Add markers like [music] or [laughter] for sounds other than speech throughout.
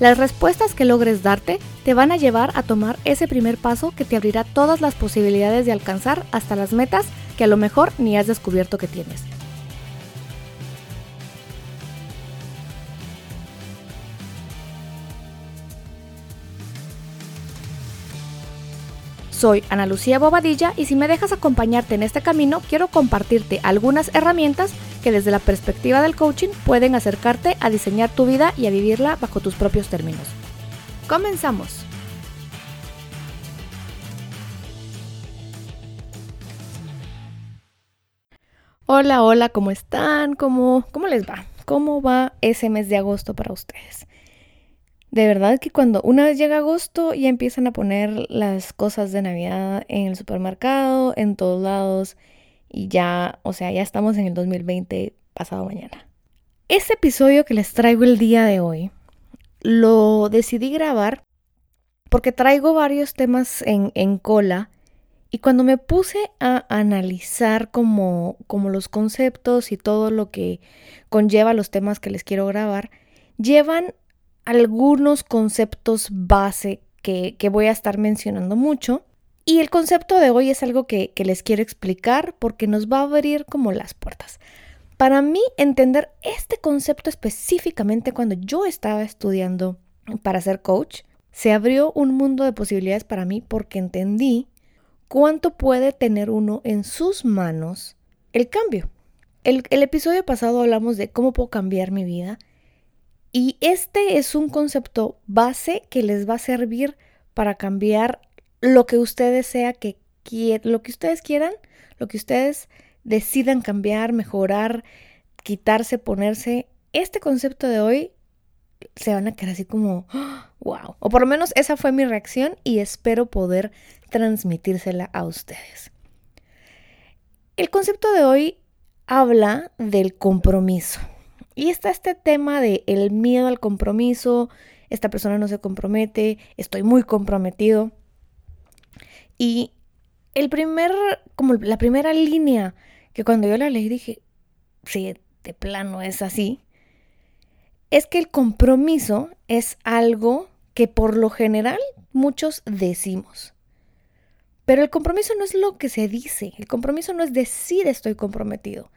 Las respuestas que logres darte te van a llevar a tomar ese primer paso que te abrirá todas las posibilidades de alcanzar hasta las metas que a lo mejor ni has descubierto que tienes. Soy Ana Lucía Bobadilla y si me dejas acompañarte en este camino, quiero compartirte algunas herramientas que desde la perspectiva del coaching pueden acercarte a diseñar tu vida y a vivirla bajo tus propios términos. Comenzamos. Hola, hola, ¿cómo están? ¿Cómo, ¿Cómo les va? ¿Cómo va ese mes de agosto para ustedes? De verdad que cuando una vez llega agosto ya empiezan a poner las cosas de Navidad en el supermercado, en todos lados y ya, o sea, ya estamos en el 2020 pasado mañana. Este episodio que les traigo el día de hoy lo decidí grabar porque traigo varios temas en, en cola y cuando me puse a analizar como, como los conceptos y todo lo que conlleva los temas que les quiero grabar, llevan algunos conceptos base que, voy a estar mencionando mucho. Y el concepto de hoy es algo que, les quiero explicar porque nos va a abrir como las puertas. Para mí, entender este concepto específicamente cuando yo estaba estudiando para ser coach, se abrió un mundo de posibilidades para mí porque entendí cuánto puede tener uno en sus manos el cambio. El, el, episodio pasado hablamos de cómo puedo cambiar mi vida y este es un concepto base que les va a servir para cambiar lo que ustedes sea que lo que ustedes quieran, lo que ustedes decidan cambiar, mejorar, quitarse, ponerse. Este concepto de hoy se van a quedar así como, [gasps] wow. O por lo menos esa fue mi reacción y espero poder transmitírsela a ustedes. El concepto de hoy habla del compromiso. Y está este tema de el miedo al compromiso, esta persona no se compromete, estoy muy comprometido. Y el primer, como la primera línea que cuando yo la leí dije, sí, de plano es así, es que el compromiso es algo que por lo general muchos decimos. Pero el compromiso no es lo que se dice, el compromiso no es decir estoy comprometido.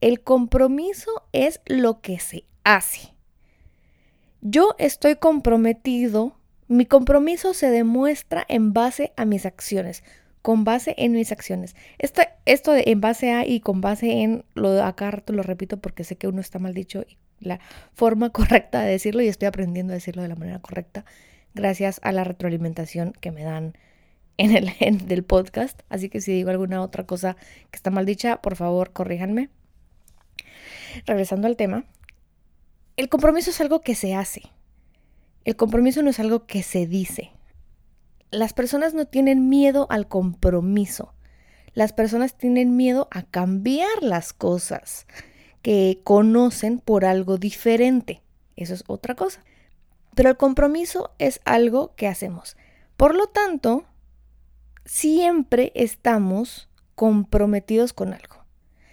El compromiso es lo que se hace. Yo estoy comprometido, mi compromiso se demuestra en base a mis acciones, con base en mis acciones. Esto, esto de en base a y con base en, lo acá rato lo repito porque sé que uno está mal dicho y la forma [laughs] correcta de decirlo y estoy aprendiendo a decirlo de la manera correcta gracias a la retroalimentación que me dan en el [laughs] en del podcast. Así que si digo alguna otra cosa que está mal dicha, por favor, corríjanme regresando al tema, el compromiso es algo que se hace. El compromiso no es algo que se dice. Las personas no tienen miedo al compromiso. Las personas tienen miedo a cambiar las cosas que conocen por algo diferente. Eso es otra cosa. Pero el compromiso es algo que hacemos. Por lo tanto, siempre estamos comprometidos con algo.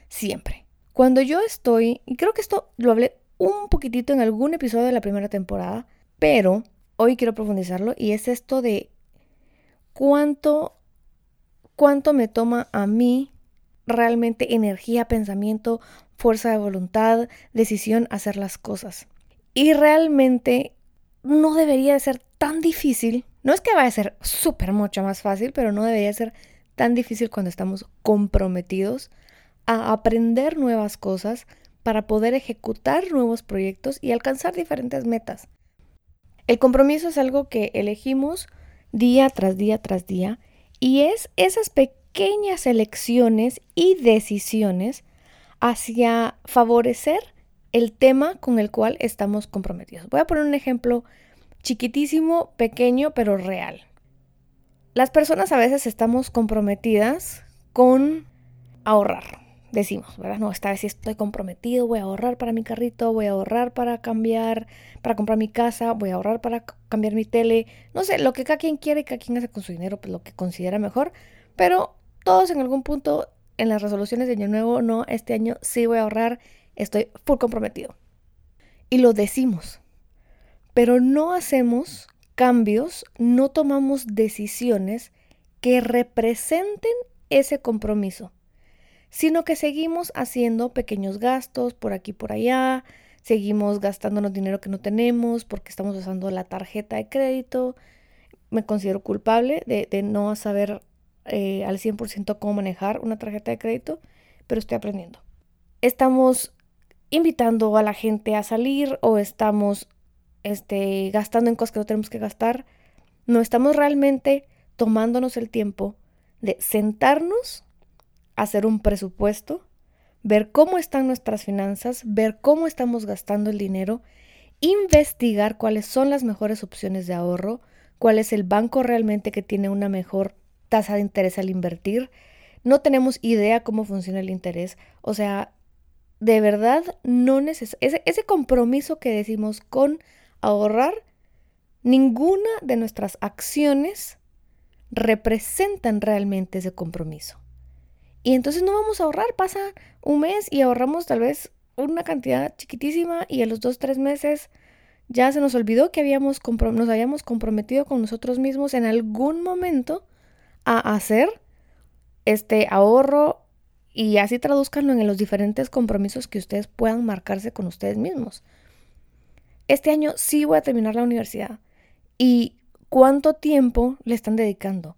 Siempre. Cuando yo estoy, y creo que esto lo hablé un poquitito en algún episodio de la primera temporada, pero hoy quiero profundizarlo y es esto de cuánto, cuánto me toma a mí realmente energía, pensamiento, fuerza de voluntad, decisión hacer las cosas. Y realmente no debería de ser tan difícil. No es que vaya a ser súper mucho más fácil, pero no debería ser tan difícil cuando estamos comprometidos a aprender nuevas cosas para poder ejecutar nuevos proyectos y alcanzar diferentes metas. El compromiso es algo que elegimos día tras día tras día y es esas pequeñas elecciones y decisiones hacia favorecer el tema con el cual estamos comprometidos. Voy a poner un ejemplo chiquitísimo, pequeño, pero real. Las personas a veces estamos comprometidas con ahorrar. Decimos, ¿verdad? No, esta vez sí estoy comprometido, voy a ahorrar para mi carrito, voy a ahorrar para cambiar, para comprar mi casa, voy a ahorrar para cambiar mi tele. No sé, lo que cada quien quiere y cada quien hace con su dinero, pues lo que considera mejor. Pero todos en algún punto en las resoluciones de año nuevo, no, este año sí voy a ahorrar, estoy full comprometido. Y lo decimos, pero no hacemos cambios, no tomamos decisiones que representen ese compromiso, sino que seguimos haciendo pequeños gastos por aquí por allá, seguimos gastándonos dinero que no tenemos porque estamos usando la tarjeta de crédito. Me considero culpable de, no saber eh, al 100% cómo manejar una tarjeta de crédito, pero estoy aprendiendo. Estamos invitando a la gente a salir o estamos este, gastando en cosas que no tenemos que gastar. No estamos realmente tomándonos el tiempo de sentarnos, hacer un presupuesto, ver cómo están nuestras finanzas, ver cómo estamos gastando el dinero, investigar cuáles son las mejores opciones de ahorro, cuál es el banco realmente que tiene una mejor tasa de interés al invertir. No tenemos idea cómo funciona el interés. O sea, de verdad no ese, ese compromiso que decimos con ahorrar, ninguna de nuestras acciones representan realmente ese compromiso. Y entonces no vamos a ahorrar, pasa un mes y ahorramos tal vez una cantidad chiquitísima y a los dos, tres meses ya se nos olvidó que habíamos nos habíamos comprometido con nosotros mismos en algún momento a hacer este ahorro y así traduzcanlo en los diferentes compromisos que ustedes puedan marcarse con ustedes mismos. Este año sí voy a terminar la universidad. ¿Y cuánto tiempo le están dedicando?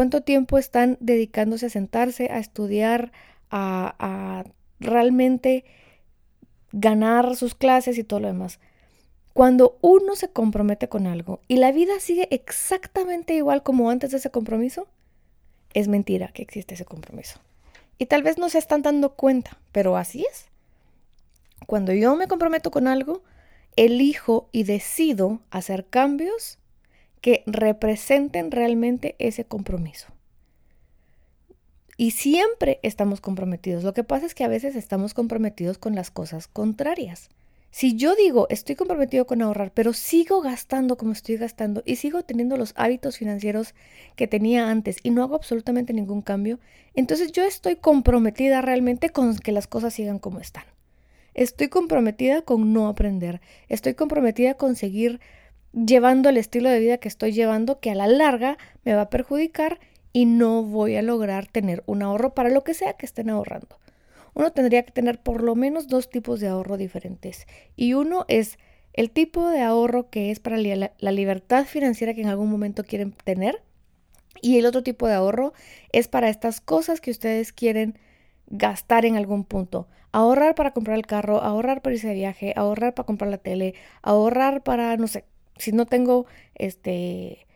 ¿Cuánto tiempo están dedicándose a sentarse, a estudiar, a, a realmente ganar sus clases y todo lo demás? Cuando uno se compromete con algo y la vida sigue exactamente igual como antes de ese compromiso, es mentira que existe ese compromiso. Y tal vez no se están dando cuenta, pero así es. Cuando yo me comprometo con algo, elijo y decido hacer cambios que representen realmente ese compromiso. Y siempre estamos comprometidos. Lo que pasa es que a veces estamos comprometidos con las cosas contrarias. Si yo digo, estoy comprometido con ahorrar, pero sigo gastando como estoy gastando y sigo teniendo los hábitos financieros que tenía antes y no hago absolutamente ningún cambio, entonces yo estoy comprometida realmente con que las cosas sigan como están. Estoy comprometida con no aprender. Estoy comprometida con seguir llevando el estilo de vida que estoy llevando que a la larga me va a perjudicar y no voy a lograr tener un ahorro para lo que sea que estén ahorrando uno tendría que tener por lo menos dos tipos de ahorro diferentes. Y uno es el tipo de ahorro que es para la libertad financiera que en algún momento quieren tener. Y el otro tipo de ahorro es para estas cosas que ustedes quieren gastar en algún punto. Ahorrar para comprar el carro, ahorrar para irse de viaje, ahorrar para comprar la tele, ahorrar para, no sé, si no tengo, este,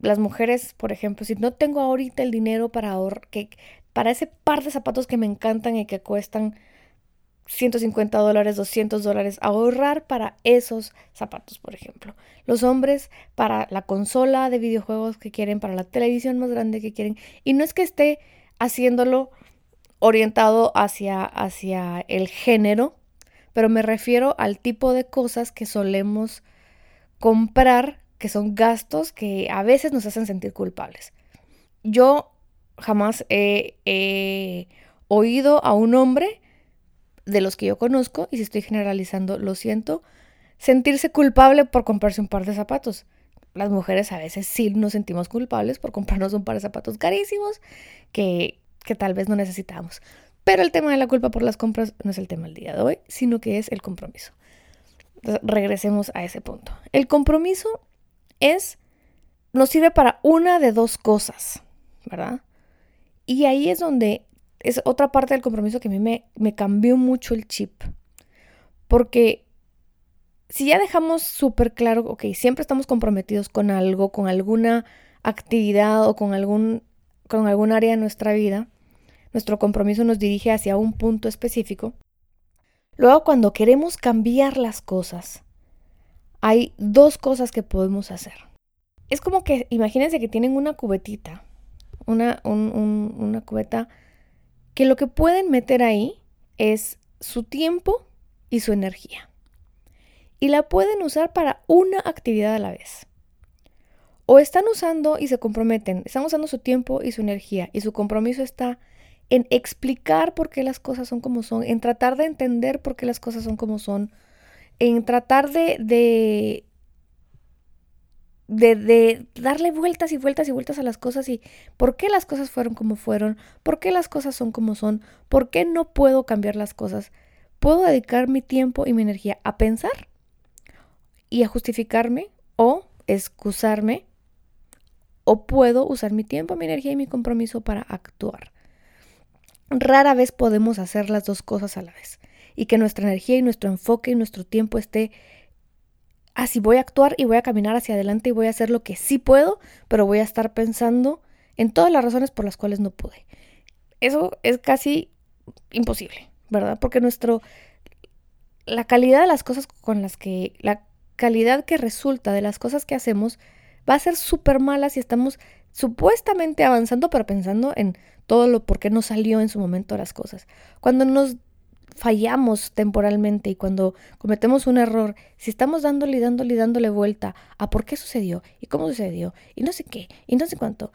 las mujeres, por ejemplo, si no tengo ahorita el dinero para ahorrar, que para ese par de zapatos que me encantan y que cuestan 150 dólares, 200 dólares, ahorrar para esos zapatos, por ejemplo. Los hombres para la consola de videojuegos que quieren, para la televisión más grande que quieren. Y no es que esté haciéndolo orientado hacia, hacia el género, pero me refiero al tipo de cosas que solemos comprar, que son gastos que a veces nos hacen sentir culpables. Yo jamás he, oído a un hombre de los que yo conozco, y si estoy generalizando, lo siento, sentirse culpable por comprarse un par de zapatos. Las mujeres a veces sí nos sentimos culpables por comprarnos un par de zapatos carísimos que, que tal vez no necesitamos. Pero el tema de la culpa por las compras no es el tema del día de hoy, sino que es el compromiso. Regresemos a ese punto. El compromiso es, nos sirve para una de dos cosas, ¿verdad? Y ahí es donde es otra parte del compromiso que a mí me, me cambió mucho el chip. Porque si ya dejamos súper claro, ok, siempre estamos comprometidos con algo, con alguna actividad o con algún, con algún área de nuestra vida, nuestro compromiso nos dirige hacia un punto específico. Luego, cuando queremos cambiar las cosas, hay dos cosas que podemos hacer. Es como que, imagínense que tienen una cubetita una, una cubeta que lo que pueden meter ahí es su tiempo y su energía. Y la pueden usar para una actividad a la vez. O están usando y se comprometen, están usando su tiempo y su energía y su compromiso está en explicar por qué las cosas son como son, en tratar de entender por qué las cosas son como son, en tratar de, de, de, darle vueltas y vueltas y vueltas a las cosas y por qué las cosas fueron como fueron, por qué las cosas son como son, por qué no puedo cambiar las cosas. Puedo dedicar mi tiempo y mi energía a pensar y a justificarme o excusarme o puedo usar mi tiempo, mi energía y mi compromiso para actuar. Rara vez podemos hacer las dos cosas a la vez y que nuestra energía y nuestro enfoque y nuestro tiempo esté así voy a actuar y voy a caminar hacia adelante y voy a hacer lo que sí puedo, pero voy a estar pensando en todas las razones por las cuales no pude. Eso es casi imposible, ¿verdad? Porque nuestro la calidad de las cosas con las que la calidad que resulta de las cosas que hacemos va a ser súper mala si estamos supuestamente avanzando, pero pensando en todo lo por qué no salió en su momento las cosas. Cuando nos fallamos temporalmente y cuando cometemos un error, si estamos dándole y dándole y dándole vuelta a por qué sucedió y cómo sucedió y no sé qué y no sé cuánto,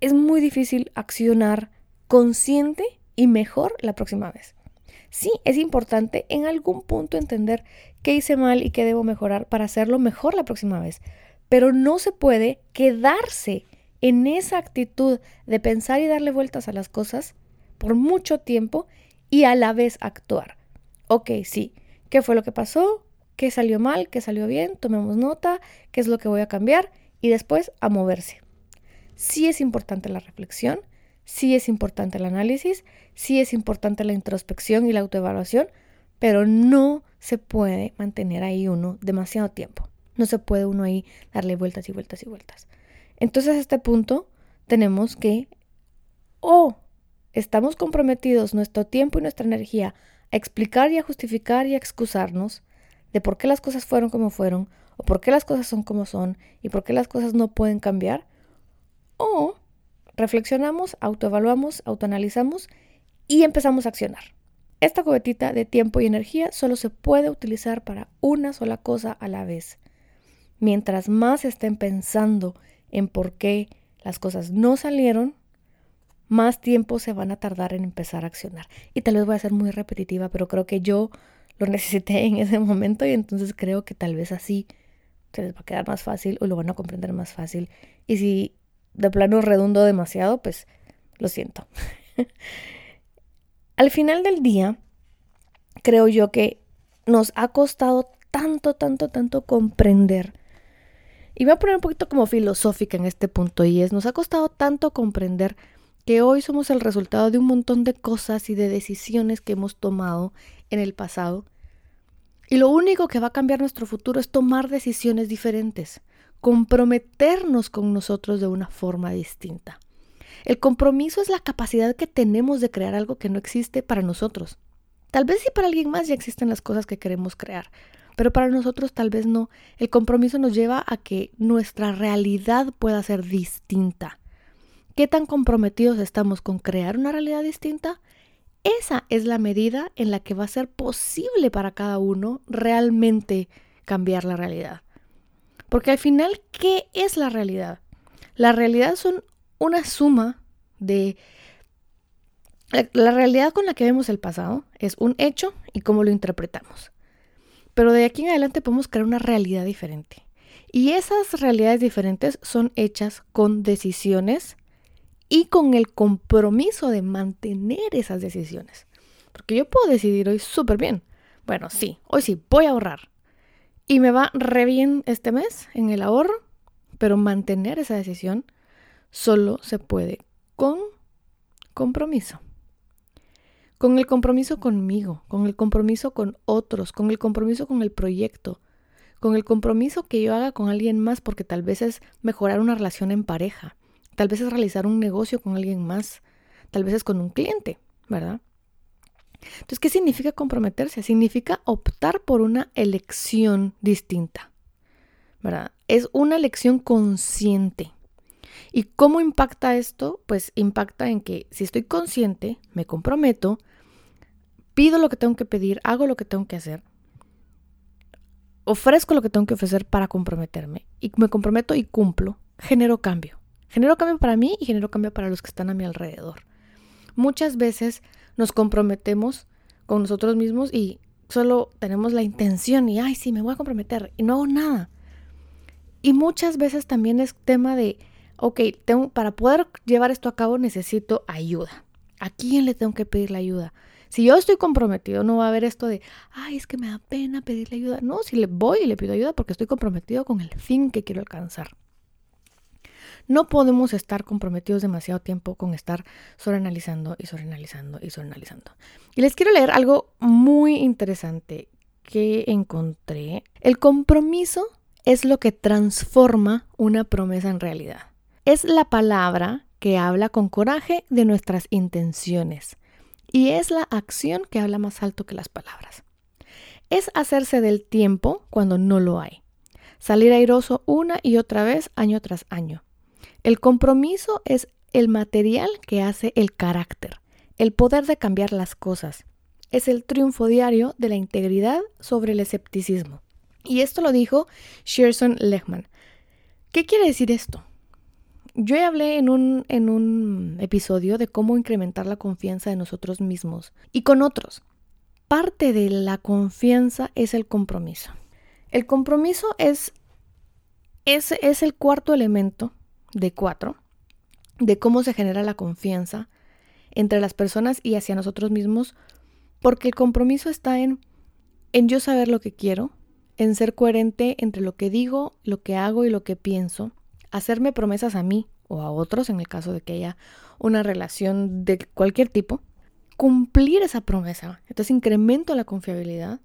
es muy difícil accionar consciente y mejor la próxima vez. Sí, es importante en algún punto entender qué hice mal y qué debo mejorar para hacerlo mejor la próxima vez, pero no se puede quedarse en esa actitud de pensar y darle vueltas a las cosas por mucho tiempo y a la vez actuar. Ok, sí, ¿qué fue lo que pasó? ¿Qué salió mal? ¿Qué salió bien? Tomemos nota, ¿qué es lo que voy a cambiar? Y después a moverse. Sí es importante la reflexión, sí es importante el análisis, sí es importante la introspección y la autoevaluación, pero no se puede mantener ahí uno demasiado tiempo. No se puede uno ahí darle vueltas y vueltas y vueltas. Entonces a este punto tenemos que o estamos comprometidos nuestro tiempo y nuestra energía a explicar y a justificar y a excusarnos de por qué las cosas fueron como fueron o por qué las cosas son como son y por qué las cosas no pueden cambiar. O reflexionamos, autoevaluamos, autoanalizamos y empezamos a accionar. Esta cubetita de tiempo y energía solo se puede utilizar para una sola cosa a la vez. Mientras más estén pensando en por qué las cosas no salieron, más tiempo se van a tardar en empezar a accionar. Y tal vez voy a ser muy repetitiva, pero creo que yo lo necesité en ese momento y entonces creo que tal vez así se les va a quedar más fácil o lo van a comprender más fácil. Y si de plano redundo demasiado, pues lo siento. [laughs] Al final del día, creo yo que nos ha costado tanto, tanto, tanto comprender y voy a poner un poquito como filosófica en este punto y es, nos ha costado tanto comprender que hoy somos el resultado de un montón de cosas y de decisiones que hemos tomado en el pasado. Y lo único que va a cambiar nuestro futuro es tomar decisiones diferentes, comprometernos con nosotros de una forma distinta. El compromiso es la capacidad que tenemos de crear algo que no existe para nosotros. Tal vez si para alguien más ya existen las cosas que queremos crear, pero para nosotros tal vez no. El compromiso nos lleva a que nuestra realidad pueda ser distinta. ¿Qué tan comprometidos estamos con crear una realidad distinta? Esa es la medida en la que va a ser posible para cada uno realmente cambiar la realidad. Porque al final, ¿qué es la realidad? La realidad son una suma de... La realidad con la que vemos el pasado es un hecho y cómo lo interpretamos. Pero de aquí en adelante podemos crear una realidad diferente. Y esas realidades diferentes son hechas con decisiones y con el compromiso de mantener esas decisiones. Porque yo puedo decidir hoy súper bien. Bueno, sí, hoy sí, voy a ahorrar. Y me va re bien este mes en el ahorro, pero mantener esa decisión solo se puede con compromiso con el compromiso conmigo, con el compromiso con otros, con el compromiso con el proyecto, con el compromiso que yo haga con alguien más, porque tal vez es mejorar una relación en pareja, tal vez es realizar un negocio con alguien más, tal vez es con un cliente, ¿verdad? Entonces, ¿qué significa comprometerse? Significa optar por una elección distinta, ¿verdad? Es una elección consciente. ¿Y cómo impacta esto? Pues impacta en que si estoy consciente, me comprometo, pido lo que tengo que pedir, hago lo que tengo que hacer, ofrezco lo que tengo que ofrecer para comprometerme y me comprometo y cumplo, genero cambio. Genero cambio para mí y genero cambio para los que están a mi alrededor. Muchas veces nos comprometemos con nosotros mismos y solo tenemos la intención y, ay, sí, me voy a comprometer y no hago nada. Y muchas veces también es tema de, ok, tengo, para poder llevar esto a cabo necesito ayuda. ¿A quién le tengo que pedir la ayuda? Si yo estoy comprometido, no va a haber esto de, ay, es que me da pena pedirle ayuda. No, si le voy y le pido ayuda porque estoy comprometido con el fin que quiero alcanzar. No podemos estar comprometidos demasiado tiempo con estar sobreanalizando y sobreanalizando y sobreanalizando. Y les quiero leer algo muy interesante que encontré. El compromiso es lo que transforma una promesa en realidad. Es la palabra que habla con coraje de nuestras intenciones y es la acción que habla más alto que las palabras. Es hacerse del tiempo cuando no lo hay. Salir airoso una y otra vez, año tras año. El compromiso es el material que hace el carácter, el poder de cambiar las cosas. Es el triunfo diario de la integridad sobre el escepticismo. Y esto lo dijo Shearson Lehman. ¿Qué quiere decir esto? Yo hablé en un, en un episodio de cómo incrementar la confianza de nosotros mismos y con otros. Parte de la confianza es el compromiso. El compromiso es, es, es el cuarto elemento de cuatro de cómo se genera la confianza entre las personas y hacia nosotros mismos, porque el compromiso está en, en yo saber lo que quiero, en ser coherente entre lo que digo, lo que hago y lo que pienso, hacerme promesas a mí o a otros, en el caso de que haya una relación de cualquier tipo, cumplir esa promesa. Entonces incremento la confiabilidad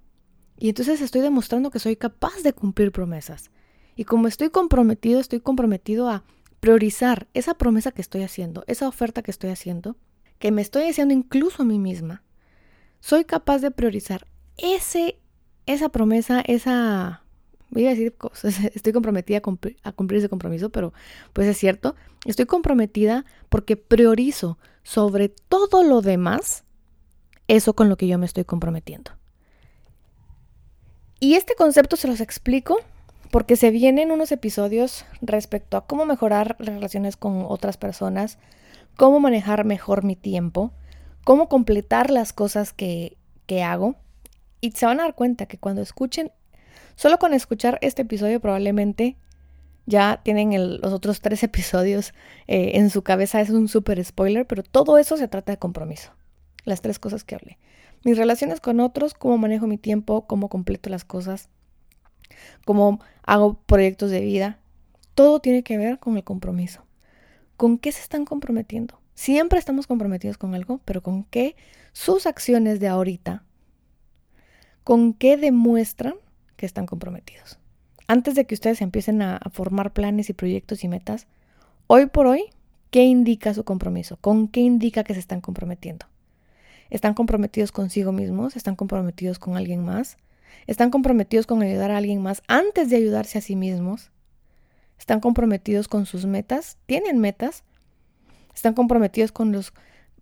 y entonces estoy demostrando que soy capaz de cumplir promesas. Y como estoy comprometido, estoy comprometido a priorizar esa promesa que estoy haciendo, esa oferta que estoy haciendo, que me estoy haciendo incluso a mí misma. Soy capaz de priorizar ese, esa promesa, esa voy a decir cosas, [laughs] estoy comprometida a cumplir, a cumplir, ese compromiso, pero pues es cierto, estoy comprometida porque priorizo sobre todo lo demás eso con lo que yo me estoy comprometiendo. Y este concepto se los explico porque se vienen unos episodios respecto a cómo mejorar relaciones con otras personas, cómo manejar mejor mi tiempo, cómo completar las cosas que, que hago. Y se van a dar cuenta que cuando escuchen Solo con escuchar este episodio probablemente ya tienen los otros tres [laughs] episodios eh, en su cabeza. Es un súper spoiler, pero todo eso se trata de compromiso. Las tres cosas que hablé. Mis relaciones con otros, cómo manejo mi tiempo, cómo completo las cosas, cómo hago proyectos de vida. Todo tiene que ver con el compromiso. ¿Con qué se están comprometiendo? Siempre estamos comprometidos con algo, pero con qué sus acciones de ahorita, con qué demuestran que están comprometidos. Antes de que ustedes empiecen a, formar planes y proyectos y metas, hoy por hoy, ¿qué indica su compromiso? ¿Con qué indica que se están comprometiendo? ¿Están comprometidos consigo mismos? ¿Están comprometidos con alguien más? ¿Están comprometidos con ayudar a alguien más antes de ayudarse a sí mismos? ¿Están comprometidos con sus metas? ¿Tienen metas? ¿Están comprometidos con los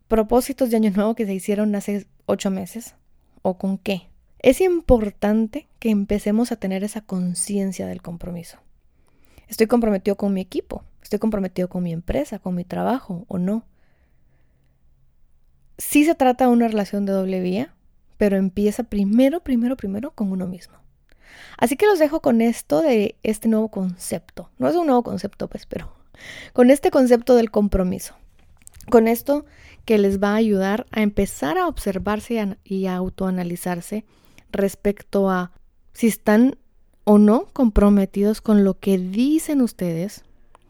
propósitos de Año Nuevo que se hicieron hace ocho meses? ¿O con qué? Es importante que empecemos a tener esa conciencia del compromiso. ¿Estoy comprometido con mi equipo? ¿Estoy comprometido con mi empresa, con mi trabajo o no? Sí se trata de una relación de doble vía, pero empieza primero, primero, primero con uno mismo. Así que los dejo con esto de este nuevo concepto. No es un nuevo concepto, pues, pero con este concepto del compromiso. Con esto que les va a ayudar a empezar a observarse y a autoanalizarse respecto a si están o no comprometidos con lo que dicen ustedes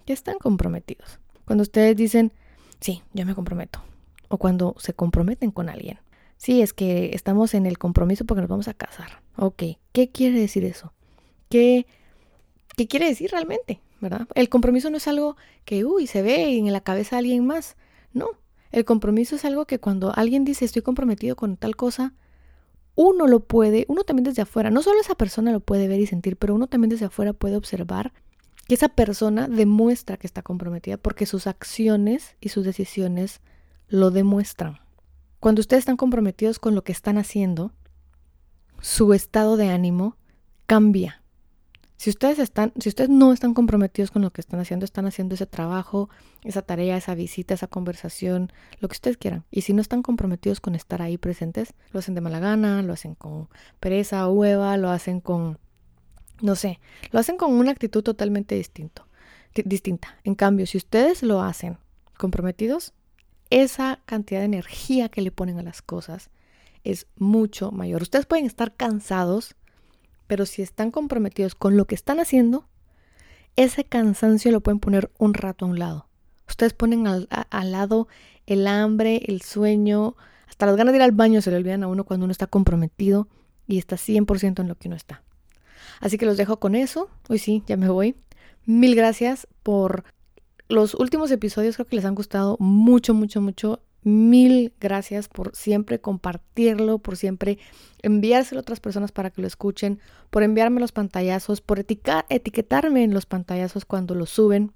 que están comprometidos. Cuando ustedes dicen, sí, yo me comprometo. O cuando se comprometen con alguien. Sí, es que estamos en el compromiso porque nos vamos a casar. Ok, ¿qué quiere decir eso? ¿Qué, qué quiere decir realmente? ¿Verdad? El compromiso no es algo que, uy, se ve en la cabeza de alguien más. No, el compromiso es algo que cuando alguien dice estoy comprometido con tal cosa, uno lo puede, uno también desde afuera, no solo esa persona lo puede ver y sentir, pero uno también desde afuera puede observar que esa persona demuestra que está comprometida porque sus acciones y sus decisiones lo demuestran. Cuando ustedes están comprometidos con lo que están haciendo, su estado de ánimo cambia. Si ustedes están, si ustedes no están comprometidos con lo que están haciendo, están haciendo ese trabajo, esa tarea, esa visita, esa conversación, lo que ustedes quieran. Y si no están comprometidos con estar ahí presentes, lo hacen de mala gana, lo hacen con pereza, hueva, lo hacen con, no sé, lo hacen con una actitud totalmente distinto, distinta. En cambio, si ustedes lo hacen comprometidos, esa cantidad de energía que le ponen a las cosas es mucho mayor. Ustedes pueden estar cansados pero si están comprometidos con lo que están haciendo, ese cansancio lo pueden poner un rato a un lado. Ustedes ponen al, lado el hambre, el sueño, hasta las ganas de ir al baño se le olvidan a uno cuando uno está comprometido y está 100% en lo que uno está. Así que los dejo con eso. Hoy sí, ya me voy. Mil gracias por los últimos episodios. Creo que les han gustado mucho, mucho, mucho. Mil gracias por siempre compartirlo, por siempre enviárselo a otras personas para que lo escuchen, por enviarme los pantallazos, por etiquetarme en los pantallazos cuando lo suben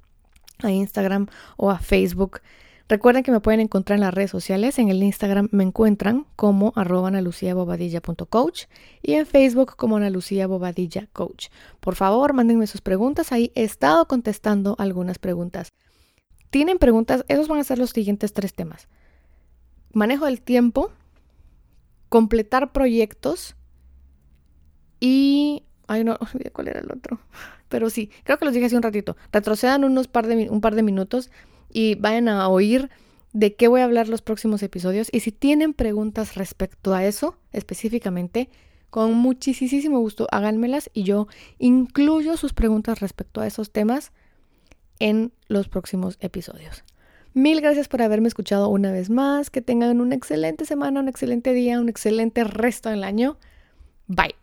a Instagram o a Facebook. Recuerden que me pueden encontrar en las redes sociales. En el Instagram me encuentran como arroba analuciabobadilla.coach y en Facebook como Ana Bobadilla Coach. Por favor, mándenme sus preguntas. Ahí he estado contestando algunas preguntas. ¿Tienen preguntas? Esos van a ser los siguientes tres temas manejo del tiempo, completar proyectos y... Ay, no, [laughs] olvidé cuál era el otro. Pero sí, creo que los dije hace un ratito. Retrocedan unos par de, un par de minutos y vayan a oír de qué voy a hablar los próximos episodios. Y si tienen preguntas respecto a eso específicamente, con muchísimo gusto háganmelas y yo incluyo sus preguntas respecto a esos temas en los próximos episodios. Mil gracias por haberme escuchado una vez más. Que tengan una excelente semana, un excelente día, un excelente resto del año. Bye.